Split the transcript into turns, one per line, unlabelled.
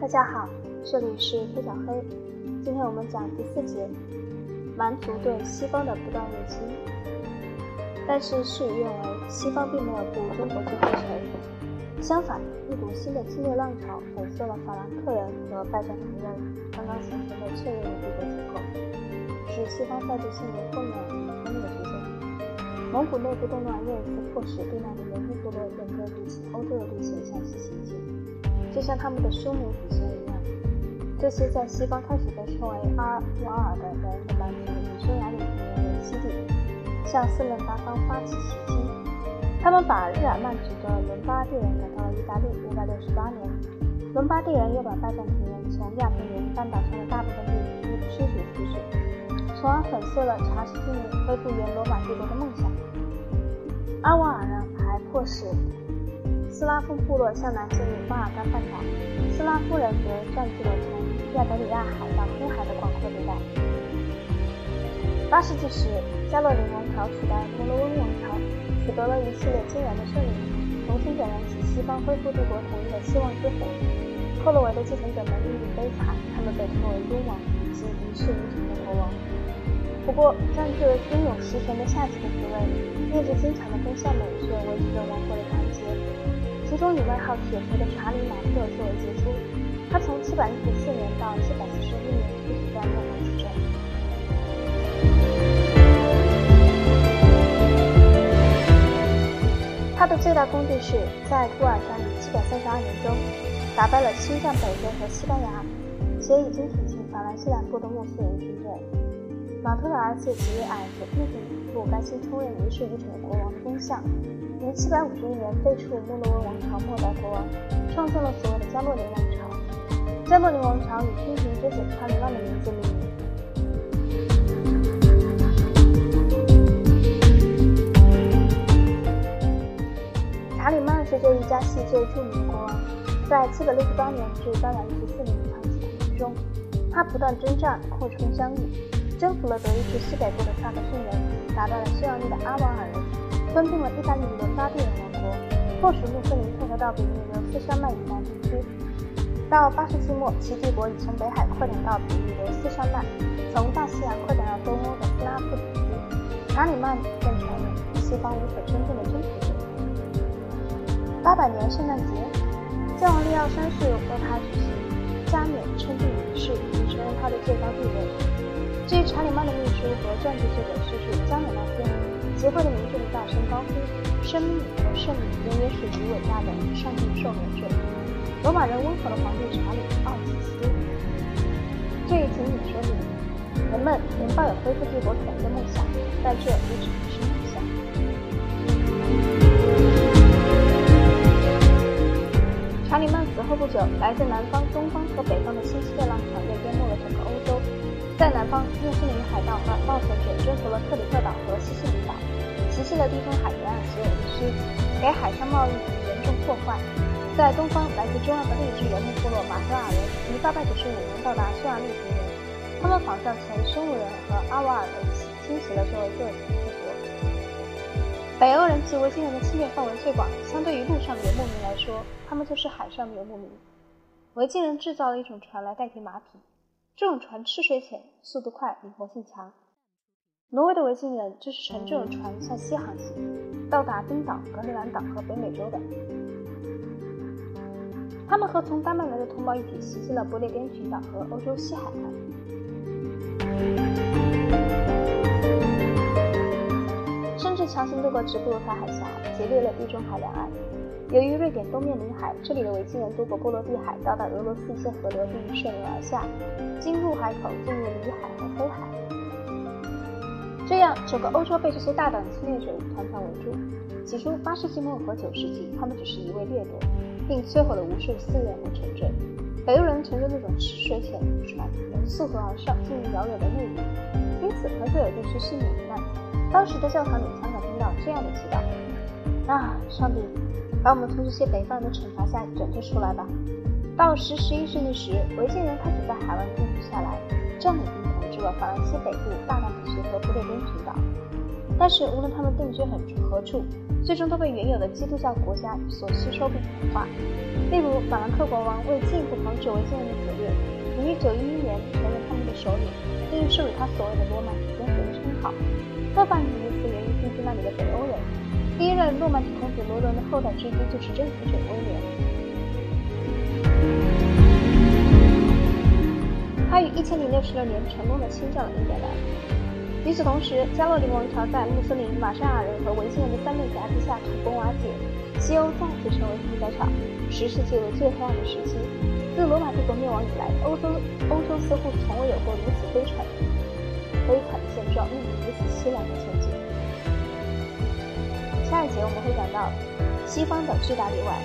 大家好，这里是黑小黑。今天我们讲第四节，蛮族对西方的不断入侵。但是事与愿违，西方并没有步中国之后尘，相反，一股新的侵略浪潮粉碎了法兰克人和拜占庭人刚刚形成的确认的帝国结构，使西方赛制陷入混乱和分裂之间。蒙古内部动乱又一次迫使避难的游牧部落沿着入侵欧洲的路线向西行进，就像他们的匈奴祖先一样。这些在西方开始被称为阿瓦尔的人的蛮族以匈牙利平原为基地，向四面八方发起袭击。他们把日耳曼族的伦巴第人赶到了意大利五百六十八年，伦巴第人又把拜占庭人从亚平宁半岛上的大部分地区驱逐出去，从而粉碎了查士丁尼恢复原罗马帝国的梦想。阿瓦尔人还迫使斯拉夫部落向南进入巴尔干半岛，斯拉夫人则占据了从亚得里亚海到黑海的广阔地带。八世纪时，加洛林王朝取代摩罗温王朝，取得了一系列惊人的胜利，重新点燃起西方恢复帝国统一的希望之火。克洛维的继承者们命运悲惨，他们被称为雍王，即一世无成的国王。不过，占据了拥有实权的下级的职位，面积经常的跟项们却维持着王国的团结。其中以外号铁锤的查理马特最为杰出，他从714年到741年一直在诺门执政。他的最大功绩是在图尔山732年中，打败了侵占北边和西班牙，且已经挺进法兰西南部的穆斯林军队。马特的儿子吉瑞尔则不不甘心充任一世无成的国王的功效，于751年废黜莫洛温王朝末代国王，创建了所谓的加洛林王朝。加洛林王朝以天平之子查理曼的名字命名。查理曼是这一家系最著名的国王，在768年至814年的长期统治中，他不断征战，扩充疆域。征服了德意志西北部的萨克逊人，打败了匈牙利的阿瓦尔人，吞并了意大利的伦巴第人王国，迫使穆斯林退回到比利牛斯山脉以南地区。到八世纪末，其帝国已从北海扩展到比利牛斯山脉，从大西洋扩展到东欧的斯拉夫地区。查理曼变成了西方无可争辩的征服者。八百年圣诞节，教皇利奥三世为他举行加冕称帝仪式，以承认他的最高地位。至于查理曼的秘书和传记作者叙述，加冕那天，集会的民众大声高呼：“生命和圣女永远属于伟大的上帝受免者。”罗马人温和的皇帝查理奥西斯。这一情景说明，人们仍抱有恢复帝国统一的梦想，但这也只是梦想。查理曼死后不久，来自南方、东方和北方的新世界浪潮又淹没了整个欧洲。在南方，穆斯林海盗和冒险者征服了克里特岛和西西里岛，袭击了地中海沿岸所有地区，给海上贸易严重破坏。在东方，来自中亚的另一支游牧部落马特尔人，于895年到达匈牙利平原，他们仿效前匈奴人和阿瓦尔人一起侵袭了这位各地帝国。北欧人及维京人的侵略范围最广，相对于陆上游牧民来说，他们就是海上游牧民。维京人制造了一种船来代替马匹。这种船吃水浅，速度快，灵活性强。挪威的维京人就是乘这种船向西航行，到达冰岛、格陵兰岛和北美洲的。他们和从丹麦来的同胞一起袭击了不列颠群岛和欧洲西海岸，甚至强行渡过直布罗陀海峡，劫掠了地中海两岸。由于瑞典东面临海，这里的维京人渡过波罗的海，到达俄罗斯一些河流，并顺流而下，经入海口进入里海和黑海。这样，整个欧洲被这些大胆的侵略者团团围住。起初，八世纪末和九世纪，他们只是一味掠夺，并摧毁了无数寺院和城镇。北欧人乘着那种吃水浅船，能溯河而上，进入遥远的陆地，因此很少有地区幸免于难。当时的教堂里常常听到这样的祈祷：“啊，上帝！”把我们从这些北方人的惩罚下拯救出来吧。到十十一世纪时，维京人开始在海湾定居下来，占领并统治了法兰西北部大量地区和不列颠群岛。但是无论他们定居何何处，最终都被原有的基督教国家所吸收并同化。例如，法兰克国王为进一步防止维京人的侵略，于一九一一年承认他们的首领，并授予他所谓的罗曼蒂公主的称号。多半的意思源于定居那里的北欧人。第一任诺曼底公主罗伦的后代之一就是征服者威廉。他于一千零六十六年成功的侵占了英格兰。与此同时，加洛林王朝在穆斯林、玛莎亚人和维京人的三面夹击下土崩瓦解，西欧再次成为屠宰场，十世纪为最黑暗的时期。自罗马帝国灭亡以来，欧洲欧洲似乎从未有过如此悲惨、悲惨的现状，又如此凄凉的前景。下一节我们会讲到西方的巨大例外。